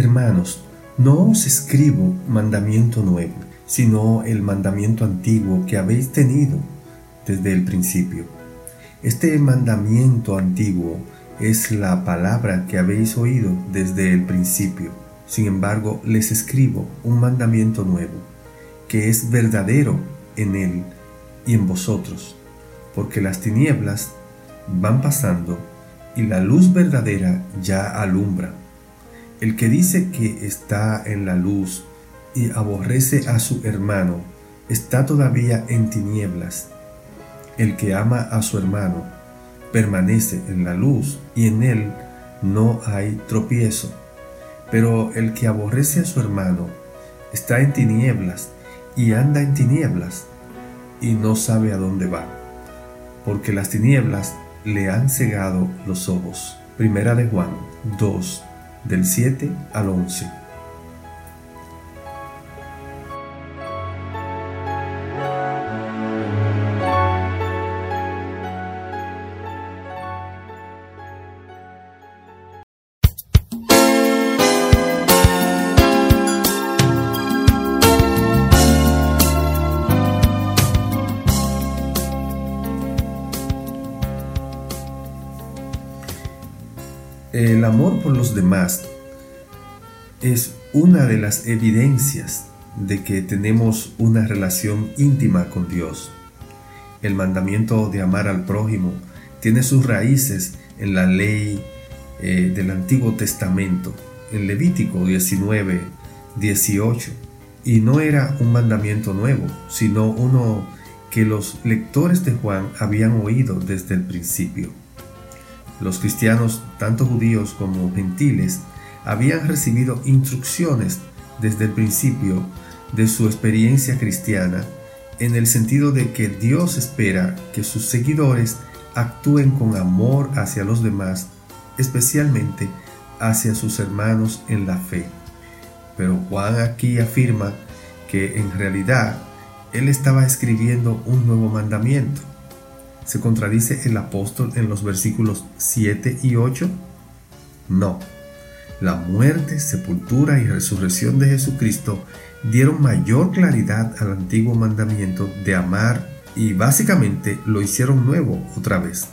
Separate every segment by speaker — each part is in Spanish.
Speaker 1: Hermanos, no os escribo mandamiento nuevo, sino el mandamiento antiguo que habéis tenido desde el principio. Este mandamiento antiguo es la palabra que habéis oído desde el principio. Sin embargo, les escribo un mandamiento nuevo, que es verdadero en él y en vosotros, porque las tinieblas van pasando y la luz verdadera ya alumbra. El que dice que está en la luz y aborrece a su hermano, está todavía en tinieblas. El que ama a su hermano, permanece en la luz y en él no hay tropiezo. Pero el que aborrece a su hermano, está en tinieblas y anda en tinieblas y no sabe a dónde va, porque las tinieblas le han cegado los ojos. Primera de Juan 2, del 7 al 11. El amor por los demás es una de las evidencias de que tenemos una relación íntima con Dios. El mandamiento de amar al prójimo tiene sus raíces en la ley eh, del Antiguo Testamento, en Levítico 19, 18, y no era un mandamiento nuevo, sino uno que los lectores de Juan habían oído desde el principio. Los cristianos, tanto judíos como gentiles, habían recibido instrucciones desde el principio de su experiencia cristiana en el sentido de que Dios espera que sus seguidores actúen con amor hacia los demás, especialmente hacia sus hermanos en la fe. Pero Juan aquí afirma que en realidad él estaba escribiendo un nuevo mandamiento ¿Se contradice el apóstol en los versículos 7 y 8? No. La muerte, sepultura y resurrección de Jesucristo dieron mayor claridad al antiguo mandamiento de amar y básicamente lo hicieron nuevo otra vez.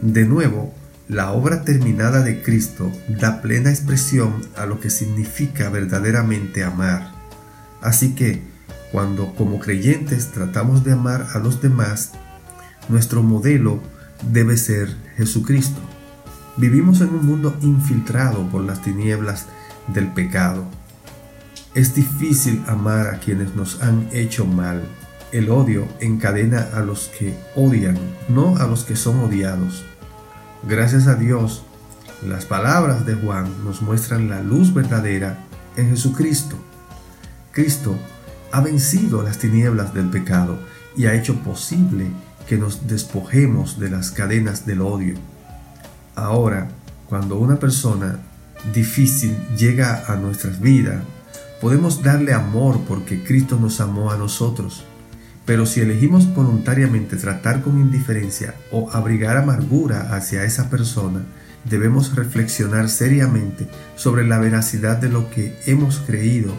Speaker 1: De nuevo, la obra terminada de Cristo da plena expresión a lo que significa verdaderamente amar. Así que, cuando como creyentes tratamos de amar a los demás, nuestro modelo debe ser Jesucristo. Vivimos en un mundo infiltrado por las tinieblas del pecado. Es difícil amar a quienes nos han hecho mal. El odio encadena a los que odian, no a los que son odiados. Gracias a Dios, las palabras de Juan nos muestran la luz verdadera en Jesucristo. Cristo ha vencido las tinieblas del pecado y ha hecho posible que nos despojemos de las cadenas del odio. Ahora, cuando una persona difícil llega a nuestras vidas, podemos darle amor porque Cristo nos amó a nosotros. Pero si elegimos voluntariamente tratar con indiferencia o abrigar amargura hacia esa persona, debemos reflexionar seriamente sobre la veracidad de lo que hemos creído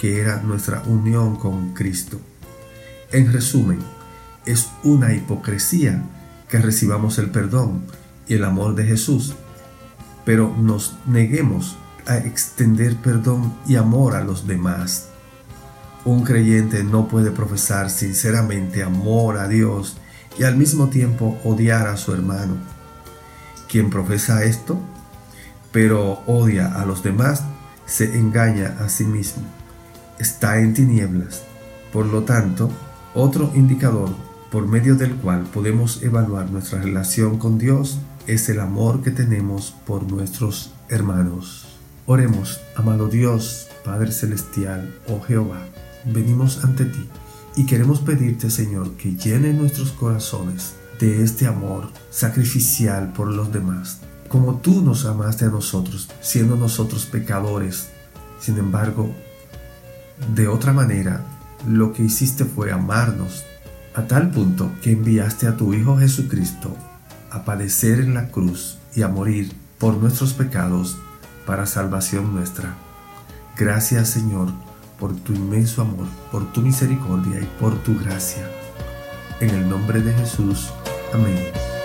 Speaker 1: que era nuestra unión con Cristo. En resumen, es una hipocresía que recibamos el perdón y el amor de Jesús, pero nos neguemos a extender perdón y amor a los demás. Un creyente no puede profesar sinceramente amor a Dios y al mismo tiempo odiar a su hermano. Quien profesa esto, pero odia a los demás, se engaña a sí mismo. Está en tinieblas. Por lo tanto, otro indicador por medio del cual podemos evaluar nuestra relación con Dios es el amor que tenemos por nuestros hermanos. Oremos, amado Dios, Padre Celestial, oh Jehová, venimos ante ti y queremos pedirte, Señor, que llene nuestros corazones de este amor sacrificial por los demás, como tú nos amaste a nosotros, siendo nosotros pecadores. Sin embargo, de otra manera, lo que hiciste fue amarnos a tal punto que enviaste a tu Hijo Jesucristo a padecer en la cruz y a morir por nuestros pecados para salvación nuestra. Gracias Señor por tu inmenso amor, por tu misericordia y por tu gracia. En el nombre de Jesús. Amém.